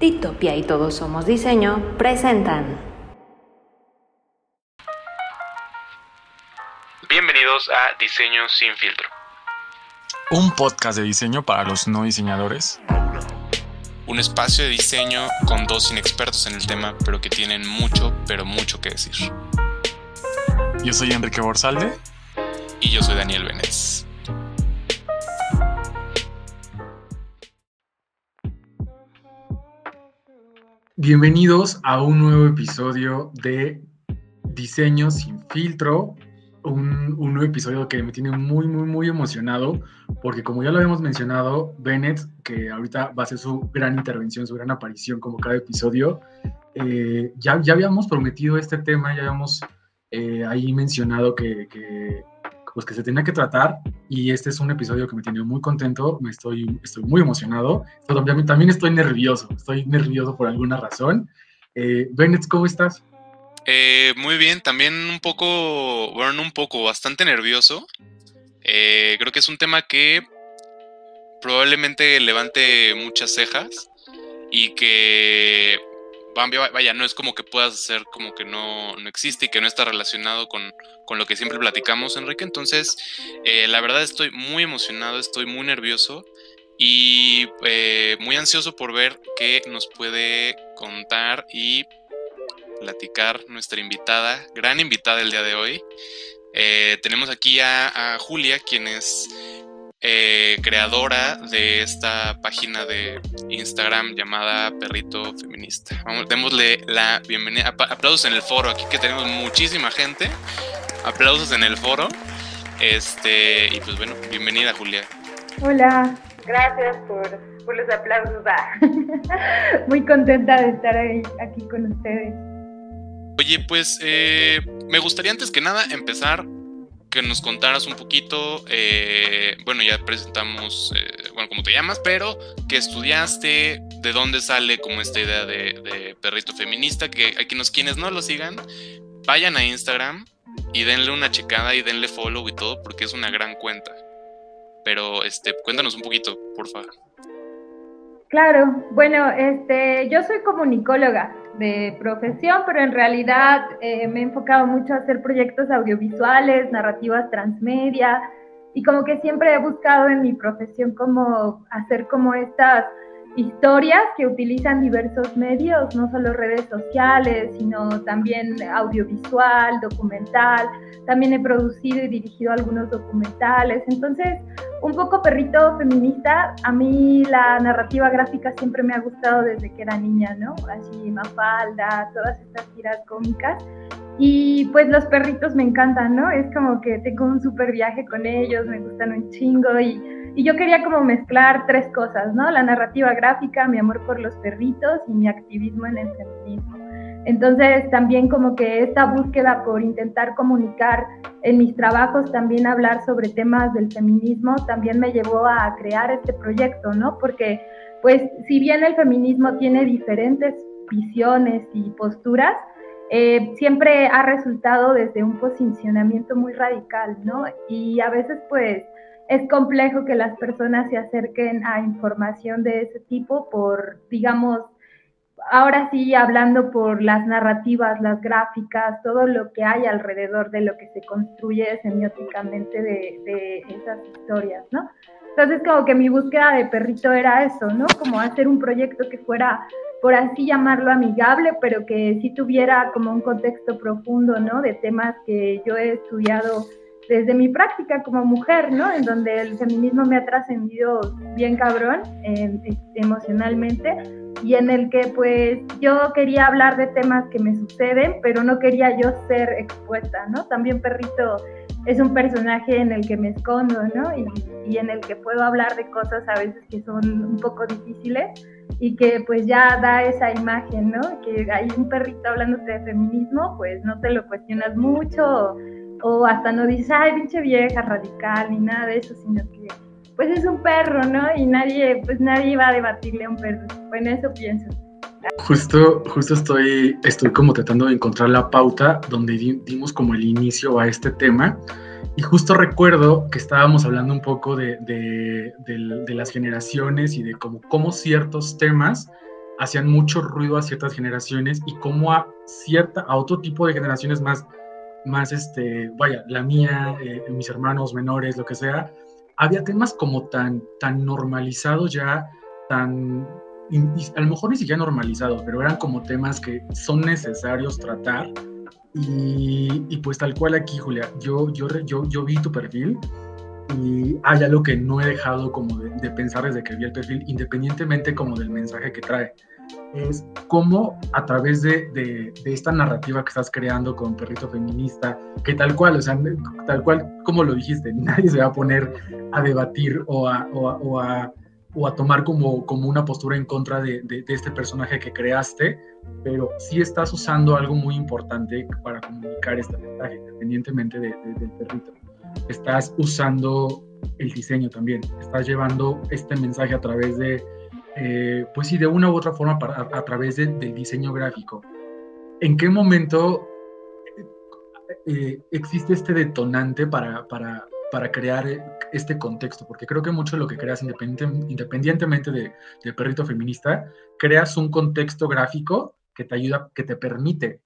Titopia y Todos Somos Diseño presentan. Bienvenidos a Diseño sin filtro. Un podcast de diseño para los no diseñadores. Un espacio de diseño con dos inexpertos en el tema, pero que tienen mucho, pero mucho que decir. Yo soy Enrique Borsalde. Y yo soy Daniel Benes. Bienvenidos a un nuevo episodio de Diseño sin filtro, un, nuevo episodio que me tiene muy, muy, muy emocionado, porque como ya lo habíamos mencionado, Bennett, que ahorita va a hacer su gran intervención, su gran aparición como cada episodio, eh, ya, ya habíamos prometido este tema, ya habíamos eh, ahí mencionado que, pues que se tenía que tratar y este es un episodio que me tiene muy contento, me estoy, estoy muy emocionado, también, también estoy nervioso, estoy nervioso por alguna razón. Eh, Bennett, ¿cómo estás? Eh, muy bien, también un poco, bueno, un poco, bastante nervioso. Eh, creo que es un tema que probablemente levante muchas cejas y que vaya, no es como que puedas hacer como que no, no existe y que no está relacionado con, con lo que siempre platicamos, Enrique. Entonces, eh, la verdad estoy muy emocionado, estoy muy nervioso y eh, muy ansioso por ver qué nos puede contar y platicar nuestra invitada, gran invitada el día de hoy. Eh, tenemos aquí a, a Julia, quien es eh, creadora de esta página de Instagram llamada Perrito Feminista. Vamos, démosle la bienvenida. Aplausos en el foro, aquí que tenemos muchísima gente. Aplausos en el foro. Este, y pues bueno, bienvenida Julia. Hola, gracias por, por los aplausos. Ah. Muy contenta de estar aquí con ustedes. Oye, pues eh, me gustaría antes que nada empezar que nos contaras un poquito, eh, bueno, ya presentamos, eh, bueno, cómo te llamas, pero qué estudiaste, de dónde sale como esta idea de, perrito feminista, que a quienes, quienes no lo sigan, vayan a Instagram y denle una checada y denle follow y todo, porque es una gran cuenta. Pero, este, cuéntanos un poquito, por favor. Claro, bueno, este, yo soy comunicóloga de profesión, pero en realidad eh, me he enfocado mucho a hacer proyectos audiovisuales, narrativas transmedia, y como que siempre he buscado en mi profesión como hacer como estas historias que utilizan diversos medios, no solo redes sociales, sino también audiovisual, documental. También he producido y dirigido algunos documentales. Entonces, un poco perrito feminista, a mí la narrativa gráfica siempre me ha gustado desde que era niña, ¿no? Así, Mafalda, todas estas tiras cómicas. Y pues los perritos me encantan, ¿no? Es como que tengo un súper viaje con ellos, me gustan un chingo y, y, yo quería como mezclar tres cosas, ¿no? La narrativa gráfica, mi amor por los perritos y mi activismo en el feminismo. Entonces también como que esta búsqueda por intentar comunicar en mis trabajos, también hablar sobre temas del feminismo, también me llevó a crear este proyecto, ¿no? Porque pues si bien el feminismo tiene diferentes visiones y posturas, eh, siempre ha resultado desde un posicionamiento muy radical, ¿no? Y a veces pues es complejo que las personas se acerquen a información de ese tipo por, digamos, ahora sí hablando por las narrativas, las gráficas, todo lo que hay alrededor de lo que se construye semióticamente de, de esas historias, ¿no? Entonces como que mi búsqueda de perrito era eso, ¿no? Como hacer un proyecto que fuera por así llamarlo, amigable, pero que sí tuviera como un contexto profundo, ¿no? De temas que yo he estudiado desde mi práctica como mujer, ¿no? En donde el feminismo me ha trascendido bien cabrón este, emocionalmente y en el que pues yo quería hablar de temas que me suceden, pero no quería yo ser expuesta, ¿no? También Perrito es un personaje en el que me escondo, ¿no? Y, y en el que puedo hablar de cosas a veces que son un poco difíciles y que pues ya da esa imagen, ¿no? Que hay un perrito hablándote de feminismo, pues no te lo cuestionas mucho o, hasta no dices, ay, pinche vieja radical ni nada de eso, sino que pues es un perro, ¿no? Y nadie, pues nadie va a debatirle a un perro. Bueno, eso pienso. Justo, justo estoy, estoy como tratando de encontrar la pauta donde dimos como el inicio a este tema y justo recuerdo que estábamos hablando un poco de, de, las generaciones y de cómo, cómo, ciertos temas hacían mucho ruido a ciertas generaciones y cómo a cierta, a otro tipo de generaciones más, más este, vaya, la mía, eh, mis hermanos menores, lo que sea, había temas como tan, tan normalizados ya, tan, a lo mejor ni siquiera normalizados, pero eran como temas que son necesarios tratar. Y, y pues tal cual aquí, Julia, yo, yo, yo, yo vi tu perfil y hay algo que no he dejado como de, pensar desde que vi el perfil, independientemente como del mensaje que trae. Es cómo a través de, de, esta narrativa que estás creando con Perrito Feminista, que tal cual, o sea, tal cual como lo dijiste, nadie se va a poner a debatir o a, o a, o a, tomar como, como una postura en contra de, de, este personaje que creaste, pero sí estás usando algo muy importante para comunicar este mensaje, independientemente del perrito. Estás usando el diseño también, estás llevando este mensaje a través de, eh, pues sí, de una u otra forma a, través del diseño gráfico. ¿En qué momento eh, existe este detonante para, para, para, crear este contexto? Porque creo que mucho de lo que creas independientemente de, de perrito feminista, creas un contexto gráfico que te ayuda, que te permite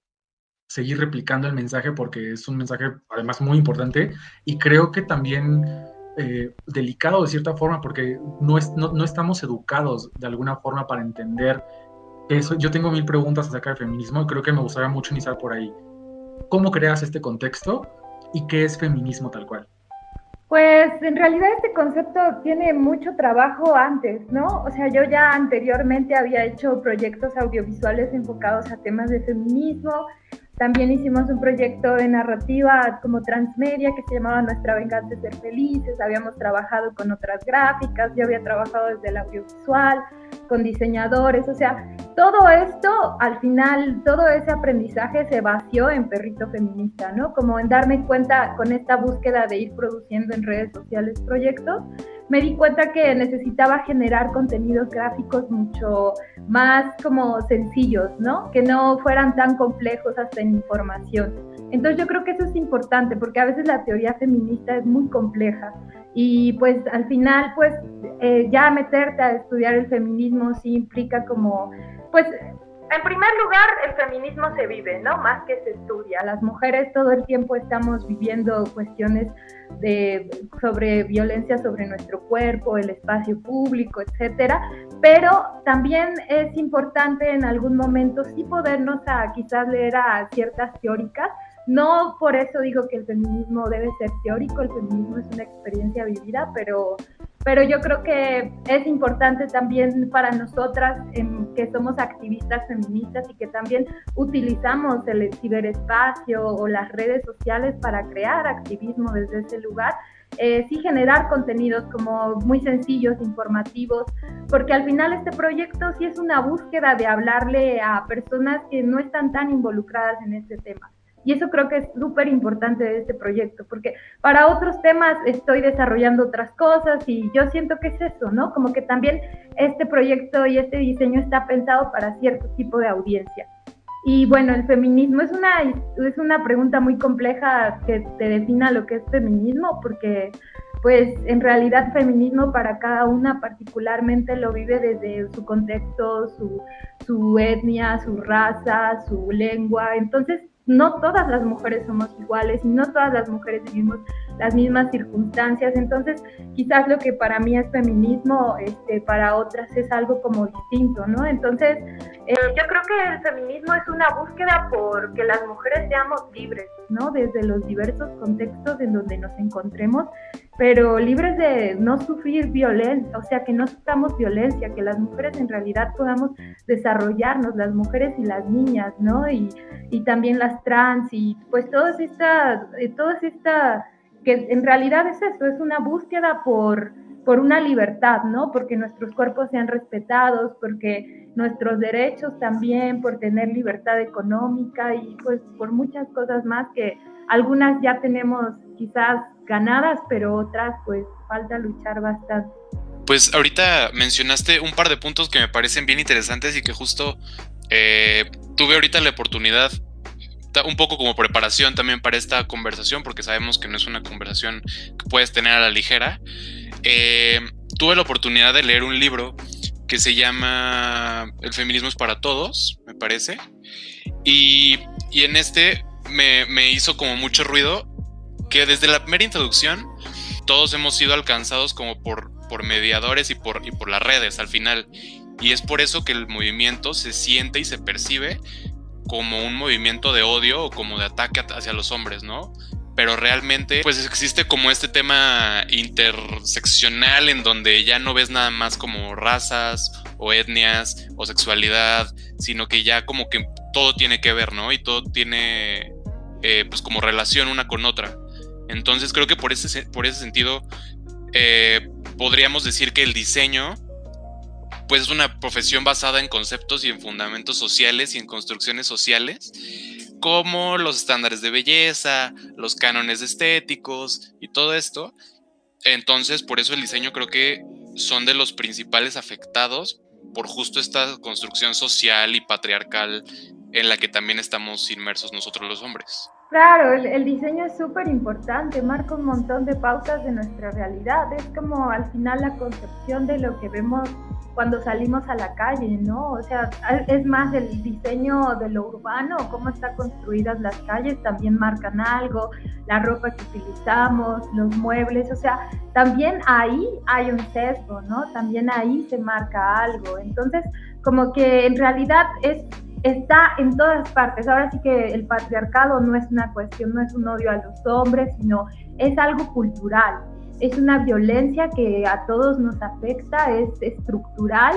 seguir replicando el mensaje porque es un mensaje además muy importante y creo que también eh, delicado de cierta forma porque no, es, no, no, estamos educados de alguna forma para entender eso. Yo tengo mil preguntas acerca del feminismo y creo que me gustaría mucho iniciar por ahí. ¿Cómo creas este contexto y qué es feminismo tal cual? Pues en realidad este concepto tiene mucho trabajo antes, ¿no? O sea, yo ya anteriormente había hecho proyectos audiovisuales enfocados a temas de feminismo, también hicimos un proyecto de narrativa como transmedia que se llamaba Nuestra venganza de ser felices. Habíamos trabajado con otras gráficas, yo había trabajado desde el audiovisual, con diseñadores. O sea, todo esto, al final, todo ese aprendizaje se vació en Perrito Feminista, ¿no? Como en darme cuenta con esta búsqueda de ir produciendo en redes sociales proyectos me di cuenta que necesitaba generar contenidos gráficos mucho más como sencillos, ¿no? Que no fueran tan complejos hasta en información. Entonces yo creo que eso es importante porque a veces la teoría feminista es muy compleja y pues al final pues eh, ya meterte a estudiar el feminismo sí implica como pues en primer lugar, el feminismo se vive, ¿no? Más que se estudia. Las mujeres todo el tiempo estamos viviendo cuestiones de, sobre violencia sobre nuestro cuerpo, el espacio público, etcétera. Pero también es importante en algún momento sí podernos a quizás leer a ciertas teóricas. No por eso digo que el feminismo debe ser teórico, el feminismo es una experiencia vivida, pero pero yo creo que es importante también para nosotras que somos activistas feministas y que también utilizamos el ciberespacio o las redes sociales para crear activismo desde ese lugar, eh, sí generar contenidos como muy sencillos, informativos, porque al final este proyecto sí es una búsqueda de hablarle a personas que no están tan involucradas en este tema. Y eso creo que es súper importante de este proyecto, porque para otros temas estoy desarrollando otras cosas y yo siento que es eso, ¿no? Como que también este proyecto y este diseño está pensado para cierto tipo de audiencia. Y bueno, el feminismo es una, es una pregunta muy compleja que te defina lo que es feminismo, porque pues en realidad feminismo para cada una particularmente lo vive desde su contexto, su, su etnia, su raza, su lengua. Entonces, no todas las mujeres somos iguales y no todas las mujeres vivimos las mismas circunstancias. Entonces, quizás lo que para mí es feminismo, este, para otras es algo como distinto, ¿no? Entonces, eh, yo creo que el feminismo es una búsqueda por que las mujeres seamos libres, ¿no? Desde los diversos contextos en donde nos encontremos, pero libres de no sufrir violencia, o sea, que no suframos violencia, que las mujeres en realidad podamos desarrollarnos, las mujeres y las niñas, ¿no? Y, y también las trans y pues todas estas, eh, todas estas que en realidad es eso, es una búsqueda por, por una libertad, ¿no? Porque nuestros cuerpos sean respetados, porque nuestros derechos también, por tener libertad económica y pues por muchas cosas más que algunas ya tenemos quizás ganadas, pero otras pues falta luchar bastante. Pues ahorita mencionaste un par de puntos que me parecen bien interesantes y que justo eh, tuve ahorita la oportunidad un poco como preparación también para esta conversación, porque sabemos que no es una conversación que puedes tener a la ligera. Eh, tuve la oportunidad de leer un libro que se llama El feminismo es para todos, me parece. Y, en este me, me hizo como mucho ruido que desde la primera introducción todos hemos sido alcanzados como por, por mediadores y por, y por las redes al final. Y es por eso que el movimiento se siente y se percibe como un movimiento de odio o como de ataque hacia los hombres, ¿no? Pero realmente, pues existe como este tema interseccional en donde ya no ves nada más como razas o etnias o sexualidad, sino que ya como que todo tiene que ver, ¿no? Y todo tiene, eh, pues como relación una con otra. Entonces creo que por ese, por ese sentido eh, podríamos decir que el diseño pues es una profesión basada en conceptos y en fundamentos sociales y en construcciones sociales, como los estándares de belleza, los cánones estéticos y todo esto. Entonces, por eso el diseño creo que son de los principales afectados por justo esta construcción social y patriarcal en la que también estamos inmersos nosotros los hombres. Claro, el, diseño es súper importante, marca un montón de pautas de nuestra realidad. Es como al final la concepción de lo que vemos cuando salimos a la calle, ¿no? O sea, es más el diseño de lo urbano, cómo están construidas las calles, también marcan algo, la ropa que utilizamos, los muebles, o sea, también ahí hay un sesgo, ¿no? También ahí se marca algo. Entonces, como que en realidad es está en todas partes. Ahora sí que el patriarcado no es una cuestión, no es un odio a los hombres, sino es algo cultural. Es una violencia que a todos nos afecta, es estructural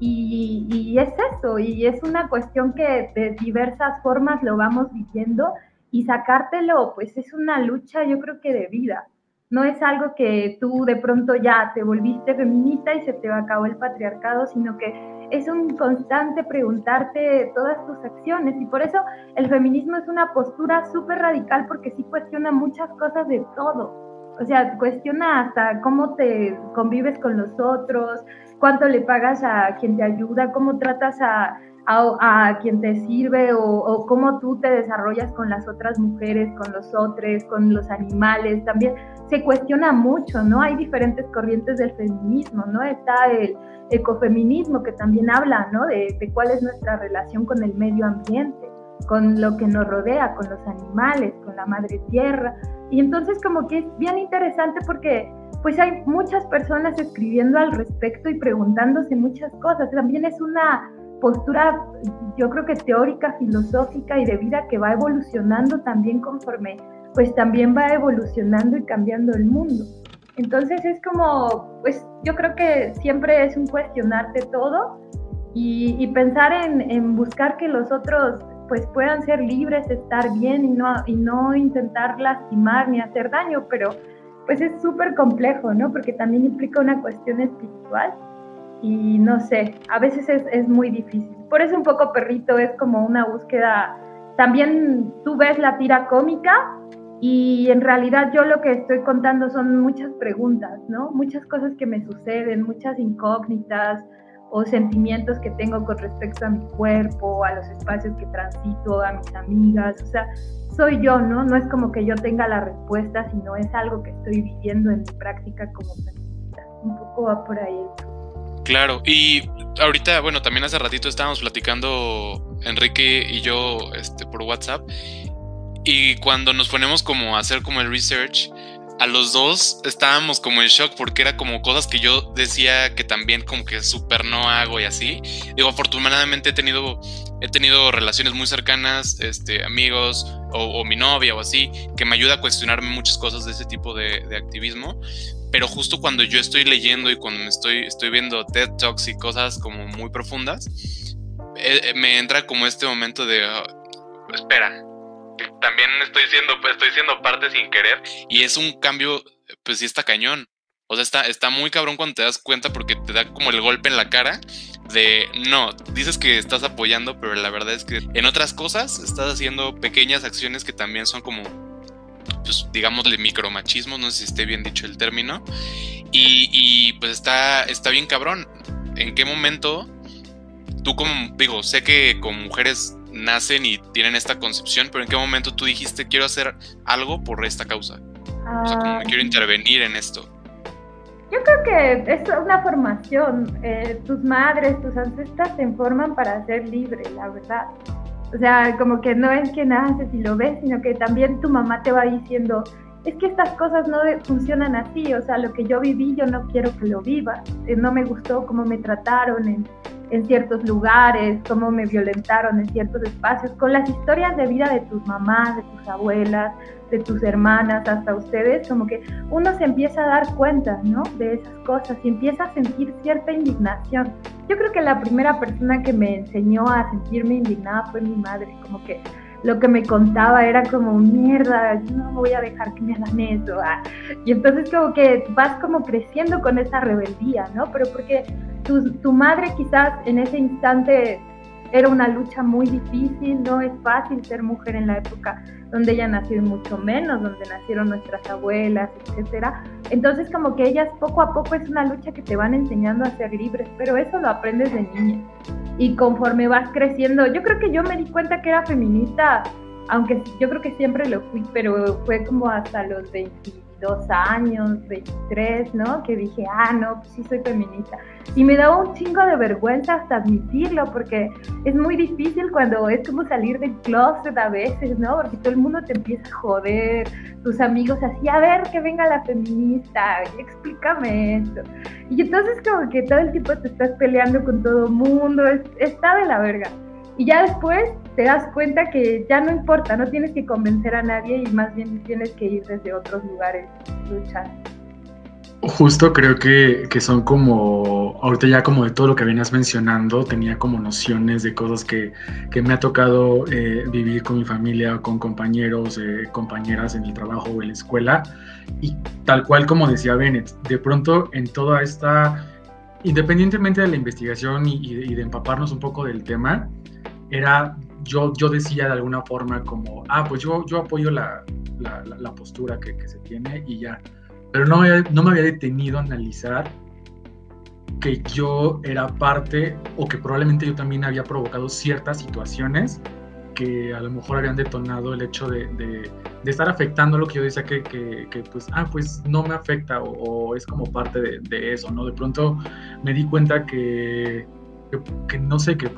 y, es eso, y es una cuestión que de diversas formas lo vamos viviendo y sacártelo, pues es una lucha yo creo que de vida. No es algo que tú de pronto ya te volviste feminista y se te acabó el patriarcado, sino que es un constante preguntarte todas tus acciones y por eso el feminismo es una postura súper radical porque sí cuestiona muchas cosas de todo. O sea, cuestiona hasta cómo te convives con los otros, cuánto le pagas a quien te ayuda, cómo tratas a, a, quien te sirve o, cómo tú te desarrollas con las otras mujeres, con los otros, con los animales. También se cuestiona mucho, ¿no? Hay diferentes corrientes del feminismo, ¿no? Está el ecofeminismo que también habla, ¿no? De, cuál es nuestra relación con el medio ambiente, con lo que nos rodea, con los animales, con la madre tierra. Y entonces como que es bien interesante porque pues hay muchas personas escribiendo al respecto y preguntándose muchas cosas. También es una postura, yo creo que teórica, filosófica y de vida que va evolucionando también conforme, pues también va evolucionando y cambiando el mundo. Entonces es como, pues yo creo que siempre es un cuestionarte todo y, pensar en, buscar que los otros pues puedan ser libres, estar bien y no, y no intentar lastimar ni hacer daño, pero pues es súper complejo, ¿no? Porque también implica una cuestión espiritual y no sé, a veces es, es muy difícil. Por eso un poco perrito es como una búsqueda, también tú ves la tira cómica y en realidad yo lo que estoy contando son muchas preguntas, ¿no? Muchas cosas que me suceden, muchas incógnitas o sentimientos que tengo con respecto a mi cuerpo, a los espacios que transito, a mis amigas. O sea, soy yo, ¿no? No es como que yo tenga la respuesta, sino es algo que estoy viviendo en mi práctica como feminista. Un poco va por ahí. Claro, y ahorita, bueno, también hace ratito estábamos platicando Enrique y yo este, por WhatsApp y cuando nos ponemos como a hacer como el research, a los dos estábamos como en shock porque era como cosas que yo decía que también como que súper no hago y así. Digo, afortunadamente he tenido, he tenido relaciones muy cercanas, este, amigos o, mi novia o así, que me ayuda a cuestionarme muchas cosas de ese tipo de, activismo. Pero justo cuando yo estoy leyendo y cuando me estoy, estoy viendo TED Talks y cosas como muy profundas, eh, eh, me entra como este momento de, ah, espera, también estoy siendo, pues, estoy siendo parte sin querer. Y es un cambio, pues sí está cañón. O sea, está, está muy cabrón cuando te das cuenta porque te da como el golpe en la cara de, no, dices que estás apoyando, pero la verdad es que en otras cosas estás haciendo pequeñas acciones que también son como, pues digámosle micromachismo, no sé si esté bien dicho el término. Y, y pues está, está bien cabrón. ¿En qué momento tú como, digo, sé que con mujeres nacen y tienen esta concepción, pero ¿en qué momento tú dijiste quiero hacer algo por esta causa? o sea, como ah, quiero intervenir en esto. Yo creo que es una formación. Eh, tus madres, tus ancestras te forman para ser libre, la verdad. O sea, como que no es que naces y lo ves, sino que también tu mamá te va diciendo, es que estas cosas no funcionan así, o sea, lo que yo viví yo no quiero que lo vivas, eh, no me gustó cómo me trataron en, en ciertos lugares, cómo me violentaron en ciertos espacios, con las historias de vida de tus mamás, de tus abuelas, de tus hermanas, hasta ustedes, como que uno se empieza a dar cuenta, ¿no? De esas cosas y empieza a sentir cierta indignación. Yo creo que la primera persona que me enseñó a sentirme indignada fue mi madre, como que lo que me contaba era como, mierda, yo no voy a dejar que me hagan eso. Ah. Y entonces como que vas como creciendo con esa rebeldía, ¿no? Pero porque tu, madre quizás en ese instante era una lucha muy difícil, no es fácil ser mujer en la época donde ella nació y mucho menos, donde nacieron nuestras abuelas, etcétera. Entonces como que ellas poco a poco es una lucha que te van enseñando a ser libres, pero eso lo aprendes de niña. Y conforme vas creciendo, yo creo que yo me di cuenta que era feminista, aunque yo creo que siempre lo fui, pero fue como hasta los 20 22 años, 23, ¿no? Que dije, ah, no, pues sí soy feminista. Y me daba un chingo de vergüenza hasta admitirlo, porque es muy difícil cuando es como salir del closet a veces, ¿no? Porque todo el mundo te empieza a joder, tus amigos así, a ver, que venga la feminista, explícame esto. Y entonces como que todo el tiempo te estás peleando con todo mundo, está de la verga. Y ya después te das cuenta que ya no importa, no tienes que convencer a nadie y más bien tienes que ir desde otros lugares luchar. Justo creo que, que, son como, ahorita ya como de todo lo que venías mencionando, tenía como nociones de cosas que, que me ha tocado eh, vivir con mi familia, con compañeros, eh, compañeras en el trabajo o en la escuela. Y tal cual como decía Bennett, de pronto en toda esta, independientemente de la investigación y, y de empaparnos un poco del tema, era, yo, yo decía de alguna forma como, ah, pues yo, yo apoyo la, la, postura que, que, se tiene y ya. Pero no, no me había detenido a analizar que yo era parte o que probablemente yo también había provocado ciertas situaciones que a lo mejor habían detonado el hecho de, de, estar afectando lo que yo decía que, que, que, pues, ah, pues no me afecta o, es como parte de, de, eso, ¿no? De pronto me di cuenta que, que, no sé, que,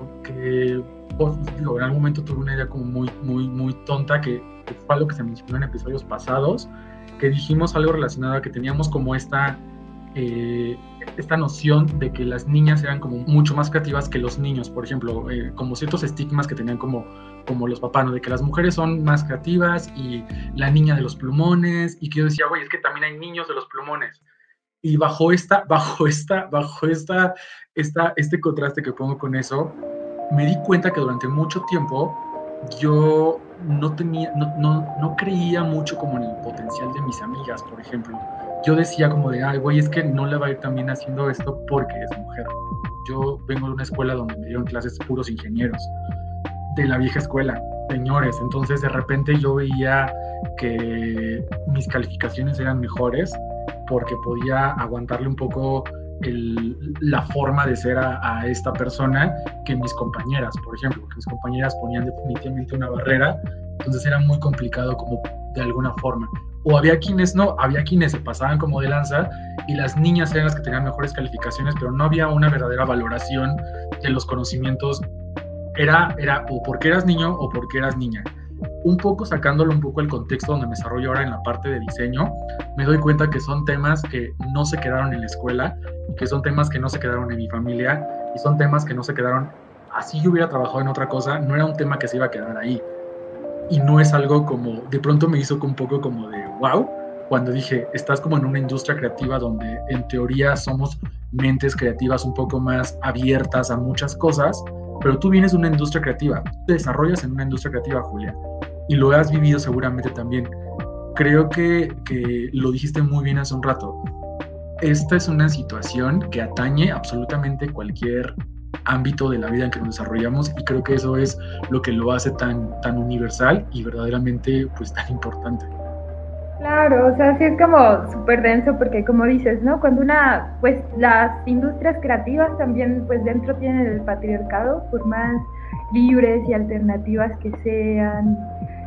que en algún momento tuve una idea como muy, muy, muy tonta que, fue algo que se mencionó en episodios pasados, que dijimos algo relacionado a que teníamos como esta, eh, esta noción de que las niñas eran como mucho más creativas que los niños, por ejemplo, eh, como ciertos estigmas que tenían como, como los papás, ¿no? de que las mujeres son más creativas y la niña de los plumones, y que yo decía, güey, es que también hay niños de los plumones. Y bajo esta, bajo esta, bajo esta, esta, este contraste que pongo con eso, me di cuenta que durante mucho tiempo yo no creía mucho como en el potencial de mis amigas, por ejemplo. Yo decía como de, ay, güey, es que no le va a ir también haciendo esto porque es mujer. Yo vengo de una escuela donde me dieron clases puros ingenieros, de la vieja escuela, señores. Entonces de repente yo veía que mis calificaciones eran mejores porque podía aguantarle un poco la forma de ser a, esta persona que mis compañeras, por ejemplo, que mis compañeras ponían definitivamente una barrera, entonces era muy complicado como de alguna forma. O había quienes no, había quienes se pasaban como de lanza y las niñas eran las que tenían mejores calificaciones, pero no había una verdadera valoración de los conocimientos. Era, era o porque eras niño o porque eras niña un poco sacándolo un poco el contexto donde me desarrollo ahora en la parte de diseño, me doy cuenta que son temas que no se quedaron en la escuela, que son temas que no se quedaron en mi familia y son temas que no se quedaron, así yo hubiera trabajado en otra cosa, no era un tema que se iba a quedar ahí. Y no es algo como, de pronto me hizo un poco como de, wow, cuando dije, estás como en una industria creativa donde en teoría somos mentes creativas un poco más abiertas a muchas cosas, pero tú vienes de una industria creativa, te desarrollas en una industria creativa, Julia y lo has vivido seguramente también. Creo que, que lo dijiste muy bien hace un rato. Esta es una situación que atañe absolutamente cualquier ámbito de la vida en que nos desarrollamos y creo que eso es lo que lo hace tan, tan universal y verdaderamente pues tan importante. Claro, o sea, sí es como súper denso porque como dices, ¿no? Cuando una, pues las industrias creativas también pues dentro tienen el patriarcado, por más libres y alternativas que sean,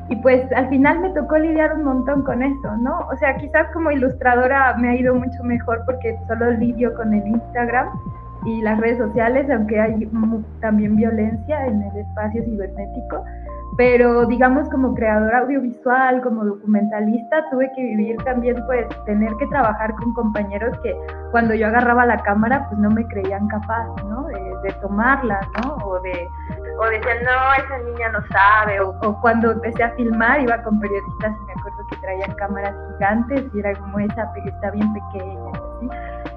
Y pues al final me tocó lidiar un montón con eso, ¿no? O sea, quizás como ilustradora me ha ido mucho mejor porque solo lidio con el Instagram y las redes sociales, aunque hay también violencia en el espacio cibernético pero digamos como creadora audiovisual, como documentalista, tuve que vivir también pues tener que trabajar con compañeros que cuando yo agarraba la cámara pues no me creían capaz, ¿no? De, tomarla, ¿no? O de o decían, no, esa niña no sabe, o, cuando empecé a filmar iba con periodistas y me acuerdo que traían cámaras gigantes y era como esa, está bien pequeña, ¿sí?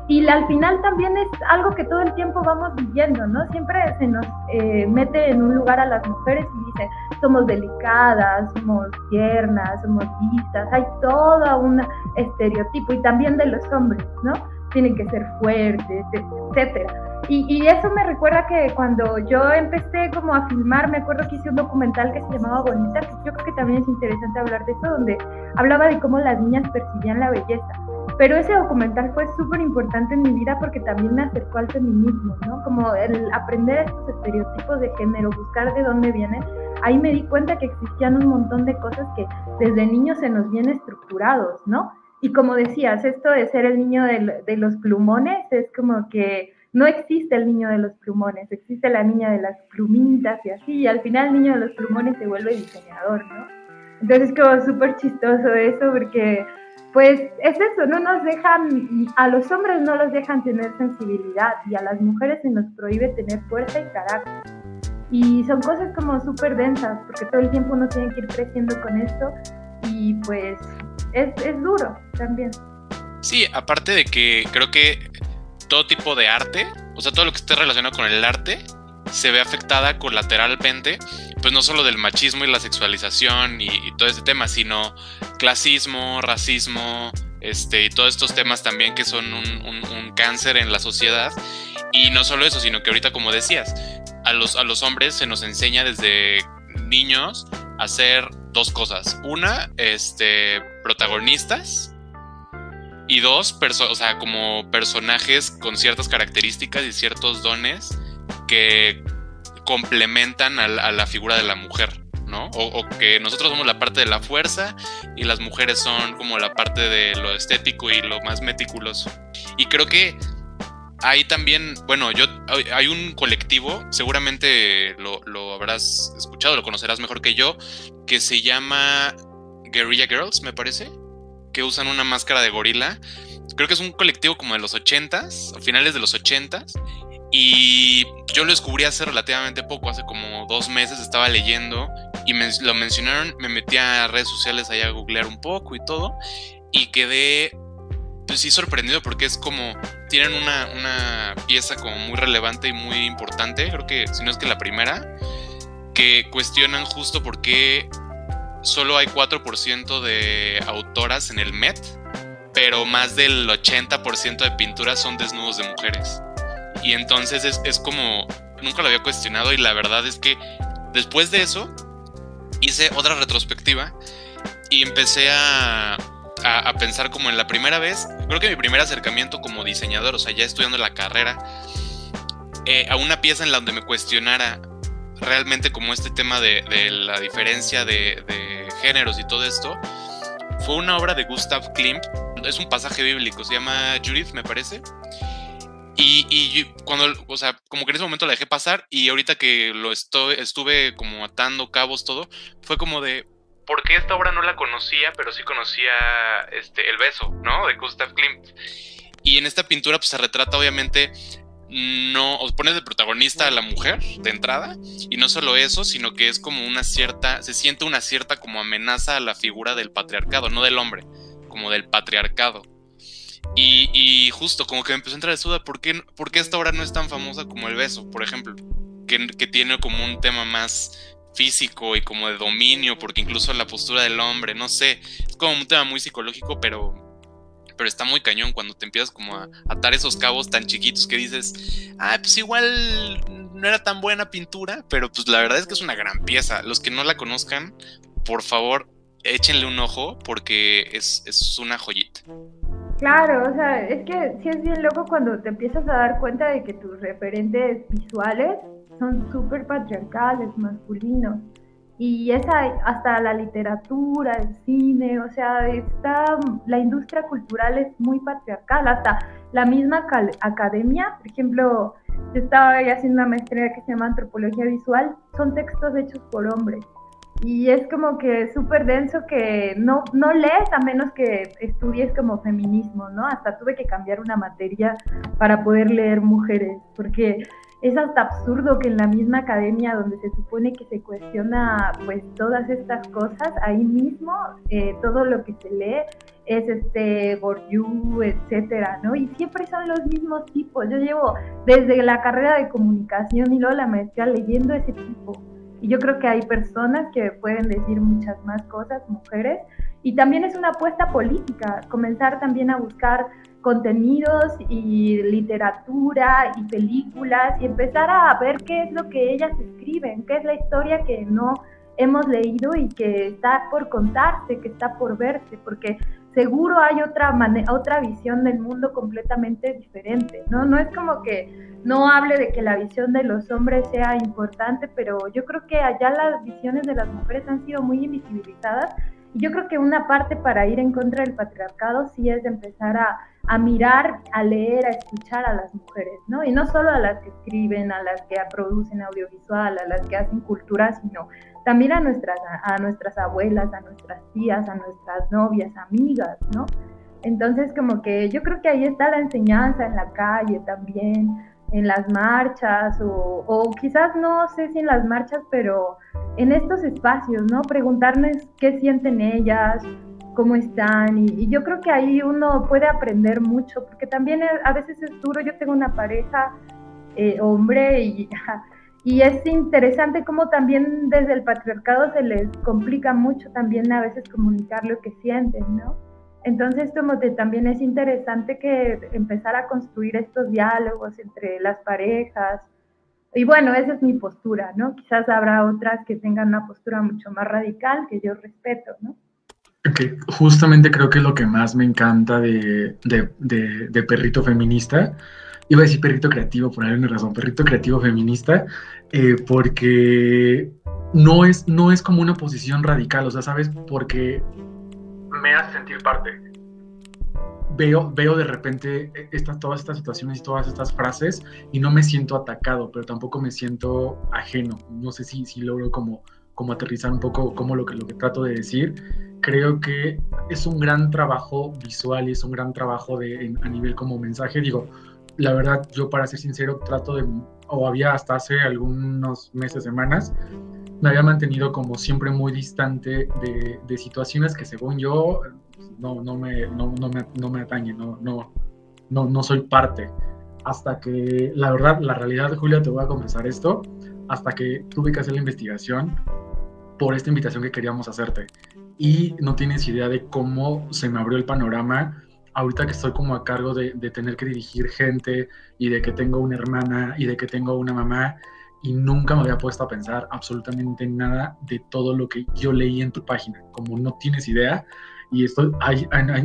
Y al final también es algo que todo el tiempo vamos viviendo, ¿no? Siempre se nos eh, mete en un lugar a las mujeres y dice, somos delicadas, somos tiernas, somos vistas, hay todo un estereotipo y también de los hombres, ¿no? Tienen que ser fuertes, etcétera. Y, y, eso me recuerda que cuando yo empecé como a filmar, me acuerdo que hice un documental que se llamaba Bonita, que yo creo que también es interesante hablar de eso, donde hablaba de cómo las niñas percibían la belleza pero ese documental fue súper importante en mi vida porque también me acercó al feminismo, ¿no? Como el aprender estos estereotipos de género, buscar de dónde vienen. Ahí me di cuenta que existían un montón de cosas que desde niños se nos vienen estructurados, ¿no? Y como decías, esto de ser el niño de, los plumones es como que no existe el niño de los plumones, existe la niña de las plumitas y así, y al final el niño de los plumones se vuelve diseñador, ¿no? Entonces es como súper chistoso eso porque pues es eso, no nos dejan, a los hombres no los dejan tener sensibilidad y a las mujeres se nos prohíbe tener fuerza y carácter. Y son cosas como súper densas, porque todo el tiempo uno tiene que ir creciendo con esto y pues es, es duro también. Sí, aparte de que creo que todo tipo de arte, o sea, todo lo que esté relacionado con el arte, se ve afectada colateralmente, pues no solo del machismo y la sexualización y, todo ese tema, sino clasismo, racismo, este, y todos estos temas también que son un, cáncer en la sociedad. Y no solo eso, sino que ahorita, como decías, a los, a los hombres se nos enseña desde niños a hacer dos cosas. Una, este, protagonistas. Y dos, o sea, como personajes con ciertas características y ciertos dones que complementan a la, figura de la mujer, ¿no? O, que nosotros somos la parte de la fuerza y las mujeres son como la parte de lo estético y lo más meticuloso. Y creo que ahí también, bueno, yo hay un colectivo, seguramente lo, lo habrás escuchado, lo conocerás mejor que yo, que se llama Guerrilla Girls, me parece, que usan una máscara de gorila. Creo que es un colectivo como de los 80s, finales de los 80s, y yo lo descubrí hace relativamente poco, hace como dos meses estaba leyendo y lo mencionaron, me metí a redes sociales allá a googlear un poco y todo y quedé pues sí sorprendido porque es como tienen una, una pieza como muy relevante y muy importante, creo que si no es que la primera, que cuestionan justo por qué solo hay 4% de autoras en el Met, pero más del 80% de pinturas son desnudos de mujeres. Y entonces es, como, nunca lo había cuestionado y la verdad es que después de eso hice otra retrospectiva y empecé a, a, pensar como en la primera vez, creo que mi primer acercamiento como diseñador, o sea, ya estudiando la carrera, eh, a una pieza en la donde me cuestionara realmente como este tema de, la diferencia de, de, géneros y todo esto, fue una obra de Gustav Klimt, es un pasaje bíblico, se llama Judith, me parece, y, cuando, o sea, como que en ese momento la dejé pasar y ahorita que lo estoy, estuve como atando cabos todo, fue como de, ¿por qué esta obra no la conocía, pero sí conocía este, El beso, ¿no? De Gustav Klimt. Y en esta pintura pues se retrata obviamente no, os pones de protagonista a la mujer de entrada, y no solo eso, sino que es como una cierta, se siente una cierta como amenaza a la figura del patriarcado, no del hombre, como del patriarcado. Y, justo como que me empezó a entrar de duda, ¿por qué, ¿por qué esta obra no es tan famosa como El Beso, por ejemplo? Que, que, tiene como un tema más físico y como de dominio, porque incluso la postura del hombre, no sé, es como un tema muy psicológico, pero, pero está muy cañón cuando te empiezas como a atar esos cabos tan chiquitos que dices, ah, pues igual no era tan buena pintura, pero pues la verdad es que es una gran pieza. Los que no la conozcan, por favor, échenle un ojo porque es, es una joyita. Claro, o sea, es que sí es bien loco cuando te empiezas a dar cuenta de que tus referentes visuales son súper patriarcales, masculinos. y esa, hasta la literatura, el cine, o sea, está, la industria cultural es muy patriarcal, hasta la misma academia, por ejemplo, yo estaba haciendo una maestría que se llama antropología visual, son textos hechos por hombres. Y es como que súper denso que no, no lees a menos que estudies como feminismo, ¿no? Hasta tuve que cambiar una materia para poder leer mujeres, porque es hasta absurdo que en la misma academia donde se supone que se cuestiona pues todas estas cosas, ahí mismo eh, todo lo que se lee es este Bourdieu, etcétera, ¿no? Y siempre son los mismos tipos. Yo llevo desde la carrera de comunicación y luego la maestría leyendo ese tipo. Y yo creo que hay personas que pueden decir muchas más cosas, mujeres, y también es una apuesta política, comenzar también a buscar contenidos y literatura y películas y empezar a ver qué es lo que ellas escriben, qué es la historia que no hemos leído y que está por contarse, que está por verse, porque seguro hay otra, otra visión del mundo completamente diferente, ¿no? No es como que no hable de que la visión de los hombres sea importante, pero yo creo que allá las visiones de las mujeres han sido muy invisibilizadas y yo creo que una parte para ir en contra del patriarcado sí es de empezar a, a mirar, a leer, a escuchar a las mujeres, ¿no? Y no solo a las que escriben, a las que producen audiovisual, a las que hacen cultura, sino también a nuestras, a nuestras abuelas, a nuestras tías, a nuestras novias, amigas, ¿no? Entonces, como que yo creo que ahí está la enseñanza en la calle también, en las marchas, o, o quizás no sé si en las marchas, pero en estos espacios, ¿no? Preguntarles qué sienten ellas, cómo están, y, yo creo que ahí uno puede aprender mucho, porque también a veces es duro, yo tengo una pareja eh, hombre y, y es interesante cómo también desde el patriarcado se les complica mucho también a veces comunicar lo que sienten, ¿no? Entonces, como también es interesante que empezar a construir estos diálogos entre las parejas, y bueno, esa es mi postura, ¿no? Quizás habrá otras que tengan una postura mucho más radical que yo respeto, ¿no? Que justamente creo que lo que más me encanta de, de, Perrito Feminista, iba a decir perrito creativo por alguna razón, perrito creativo feminista, eh, porque no es, no es como una posición radical, o sea, ¿sabes? Porque me hace sentir parte veo, veo de repente estas, todas estas situaciones y todas estas frases y no me siento atacado, pero tampoco me siento ajeno. No sé si, si logro como, como aterrizar un poco como lo que, lo que trato de decir. Creo que es un gran trabajo visual y es un gran trabajo de, a nivel como mensaje. Digo, la verdad, yo para ser sincero, trato de, o había hasta hace algunos meses, semanas, me había mantenido como siempre muy distante de, de situaciones que según yo no, no, me, no, no, me, no me atañe, no, no, no, no soy parte. Hasta que, la verdad, la realidad, Julia, te voy a confesar esto, hasta que tuve que hacer la investigación por esta invitación que queríamos hacerte. Y no tienes idea de cómo se me abrió el panorama ahorita que estoy como a cargo de, de, tener que dirigir gente y de que tengo una hermana y de que tengo una mamá y nunca me había puesto a pensar absolutamente nada de todo lo que yo leí en tu página. Como no tienes idea, y esto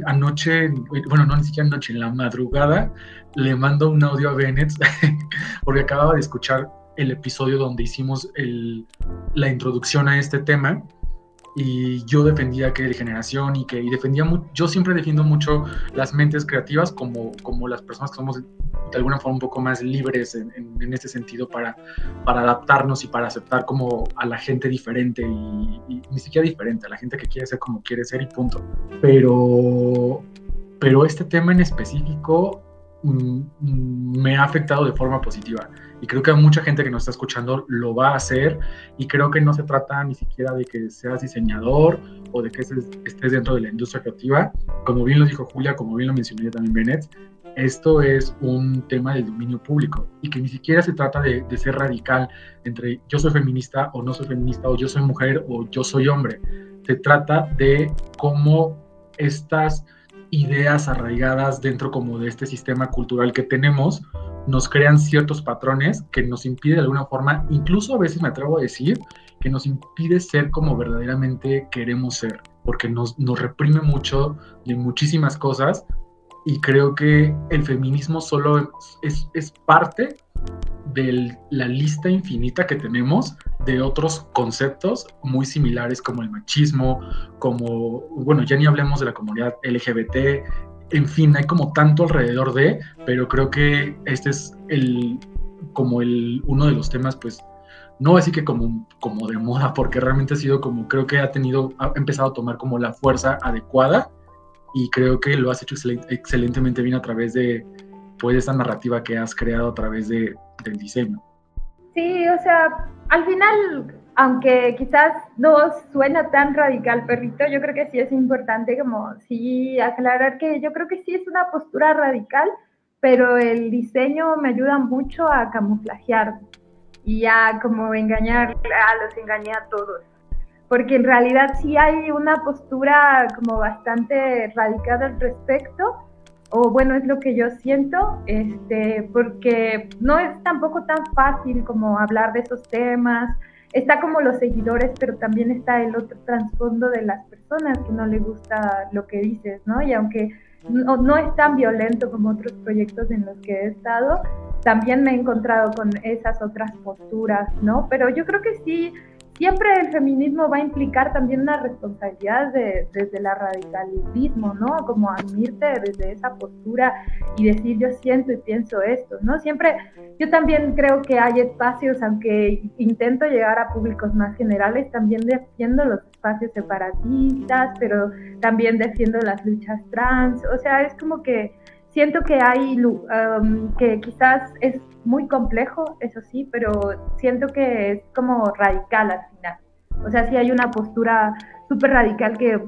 anoche, bueno, no ni siquiera anoche, en la madrugada, le mando un audio a Bennett porque acababa de escuchar el episodio donde hicimos el, la introducción a este tema y yo defendía que de generación y que y defendía yo siempre defiendo mucho las mentes creativas como, como las personas que somos de alguna forma un poco más libres en, en, este sentido para, para adaptarnos y para aceptar como a la gente diferente y, ni siquiera diferente, a la gente que quiere ser como quiere ser y punto. Pero, pero este tema en específico mm, mm, me ha afectado de forma positiva y creo que mucha gente que nos está escuchando lo va a hacer y creo que no se trata ni siquiera de que seas diseñador o de que estés dentro de la industria creativa. Como bien lo dijo Julia, como bien lo mencioné también Bennett, esto es un tema del dominio público y que ni siquiera se trata de, de, ser radical entre yo soy feminista o no soy feminista o yo soy mujer o yo soy hombre. Se trata de cómo estas ideas arraigadas dentro como de este sistema cultural que tenemos nos crean ciertos patrones que nos impide de alguna forma, incluso a veces me atrevo a decir, que nos impide ser como verdaderamente queremos ser, porque nos, nos reprime mucho de muchísimas cosas. Y creo que el feminismo solo es, es parte de la lista infinita que tenemos de otros conceptos muy similares como el machismo, como, bueno, ya ni hablemos de la comunidad LGBT, en fin, hay como tanto alrededor de, pero creo que este es el, como el, uno de los temas, pues, no así que como, como de moda, porque realmente ha sido como, creo que ha tenido, ha empezado a tomar como la fuerza adecuada y creo que lo has hecho excelentemente bien a través de, pues, esta narrativa que has creado a través de, del diseño. Sí, o sea, al final, aunque quizás no suena tan radical, perrito, yo creo que sí es importante como sí aclarar que yo creo que sí es una postura radical, pero el diseño me ayuda mucho a camuflajear y a como engañar, a los engañé a todos. Porque en realidad sí hay una postura como bastante radical al respecto, o bueno, es lo que yo siento, este, porque no es tampoco tan fácil como hablar de esos temas. Está como los seguidores, pero también está el otro trasfondo de las personas que no le gusta lo que dices, ¿no? Y aunque no, no es tan violento como otros proyectos en los que he estado, también me he encontrado con esas otras posturas, ¿no? Pero yo creo que sí, siempre el feminismo va a implicar también una responsabilidad desde la radicalismo, ¿no? Como admirte desde esa postura y decir yo siento y pienso esto, ¿no? Siempre, yo también creo que hay espacios, aunque intento llegar a públicos más generales, también defiendo los espacios separatistas, pero también defiendo las luchas trans, o sea, es como que siento que hay, um, que quizás es muy complejo, eso sí, pero siento que es como radical al final. O sea, sí hay una postura súper radical que,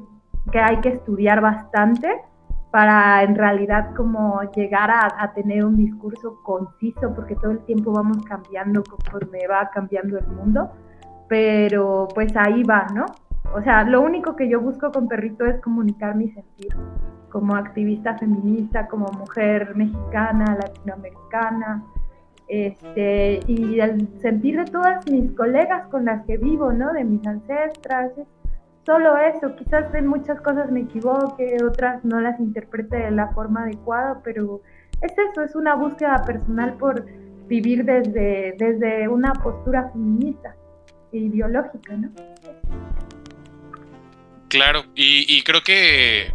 que, hay que estudiar bastante para en realidad como llegar a, a, tener un discurso conciso, porque todo el tiempo vamos cambiando conforme va cambiando el mundo, pero pues ahí va, ¿no? O sea, lo único que yo busco con Perrito es comunicar mi sentir como activista feminista, como mujer mexicana, latinoamericana, este, y el sentir de todas mis colegas con las que vivo, ¿no? De mis ancestras, solo eso, quizás en muchas cosas me equivoque, otras no las interprete de la forma adecuada, pero es eso, es una búsqueda personal por vivir desde, desde una postura feminista e ideológica, ¿no? Claro, y, y creo que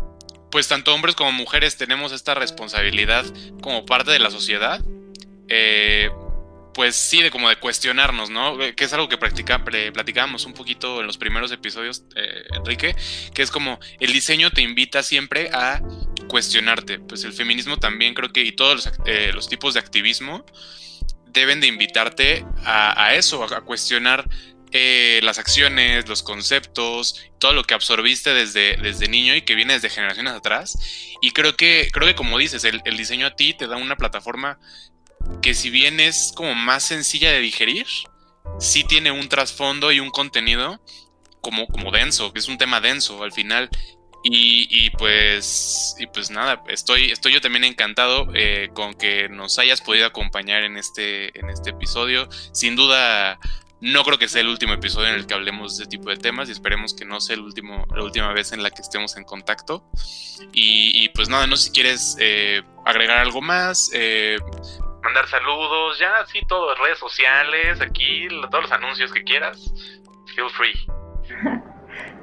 pues tanto hombres como mujeres tenemos esta responsabilidad como parte de la sociedad eh, pues sí, de como de cuestionarnos, ¿no? Eh, que es algo que practica, platicábamos un poquito en los primeros episodios, eh, Enrique, que es como el diseño te invita siempre a cuestionarte. Pues el feminismo también creo que, y todos los, tipos de activismo deben de invitarte a, eso, a, cuestionar las acciones, los conceptos, todo lo que absorbiste desde, desde niño y que viene desde generaciones atrás. Y creo que, creo que como dices, el, diseño a ti te da una plataforma que si bien es como más sencilla de digerir, sí tiene un trasfondo y un contenido como, como denso, que es un tema denso al final. Y, pues y pues nada, estoy, estoy yo también encantado eh, con que nos hayas podido acompañar en este, en este episodio. Sin duda, no creo que sea el último episodio en el que hablemos de este tipo de temas y esperemos que no sea el último, la última vez en la que estemos en contacto. Y, pues nada, no sé si quieres eh, agregar algo más, eh, mandar saludos, ya sí, todo, redes sociales, aquí, todos los anuncios que quieras. Feel free.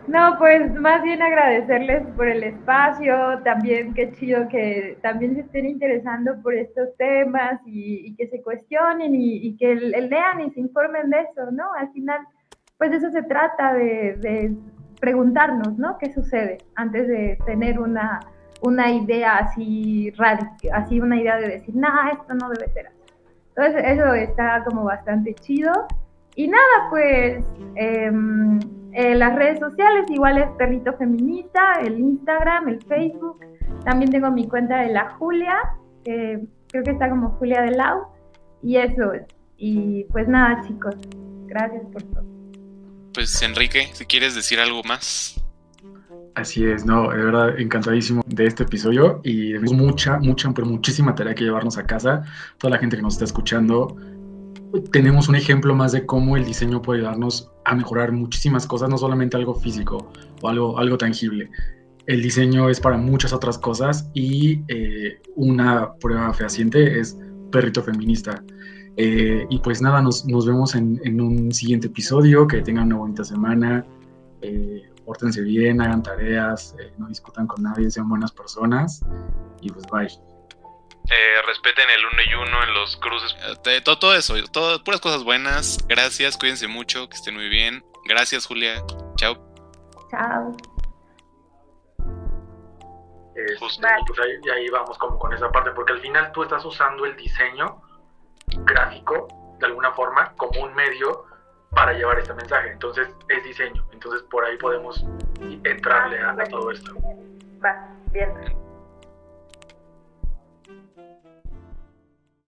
No, pues más bien agradecerles por el espacio, también qué chido que también se estén interesando por estos temas y, que se cuestionen y, que lean y se informen de eso, ¿no? Al final, pues eso se trata, de, de preguntarnos, ¿no? ¿Qué sucede antes de tener una una idea así radical, así una idea de decir, nada, esto no debe ser así. Entonces eso está como bastante chido. Y nada, pues em, las redes sociales, igual es Perrito Feminista, el Instagram, el Facebook. También tengo mi cuenta de la Julia, creo que está como Julia de Lau. Y eso es. Y pues nada, chicos, gracias por todo. Pues Enrique, si quieres decir algo más. Así es, no, de verdad encantadísimo de este episodio y tenemos mucha, mucha, pero muchísima tarea que llevarnos a casa. Toda la gente que nos está escuchando, tenemos un ejemplo más de cómo el diseño puede ayudarnos a mejorar muchísimas cosas, no solamente algo físico o algo, algo tangible. El diseño es para muchas otras cosas y eh, una prueba fehaciente es Perrito Feminista. Eh, y pues nada, nos, vemos en, un siguiente episodio, que tengan una bonita semana, eh, pórtense bien, hagan tareas, eh, no discutan con nadie, sean buenas personas y pues bye. Respeten el uno y uno en los cruces. todo, todo eso, todo, puras cosas buenas. Gracias, cuídense mucho, que estén muy bien. Gracias, Julia. Chao. Chao. Este, pues ahí, y ahí vamos como con esa parte, porque al final tú estás usando el diseño gráfico de alguna forma como un medio para llevar este mensaje. Entonces es diseño. Entonces por ahí podemos entrarle a, a todo esto. Va, bien.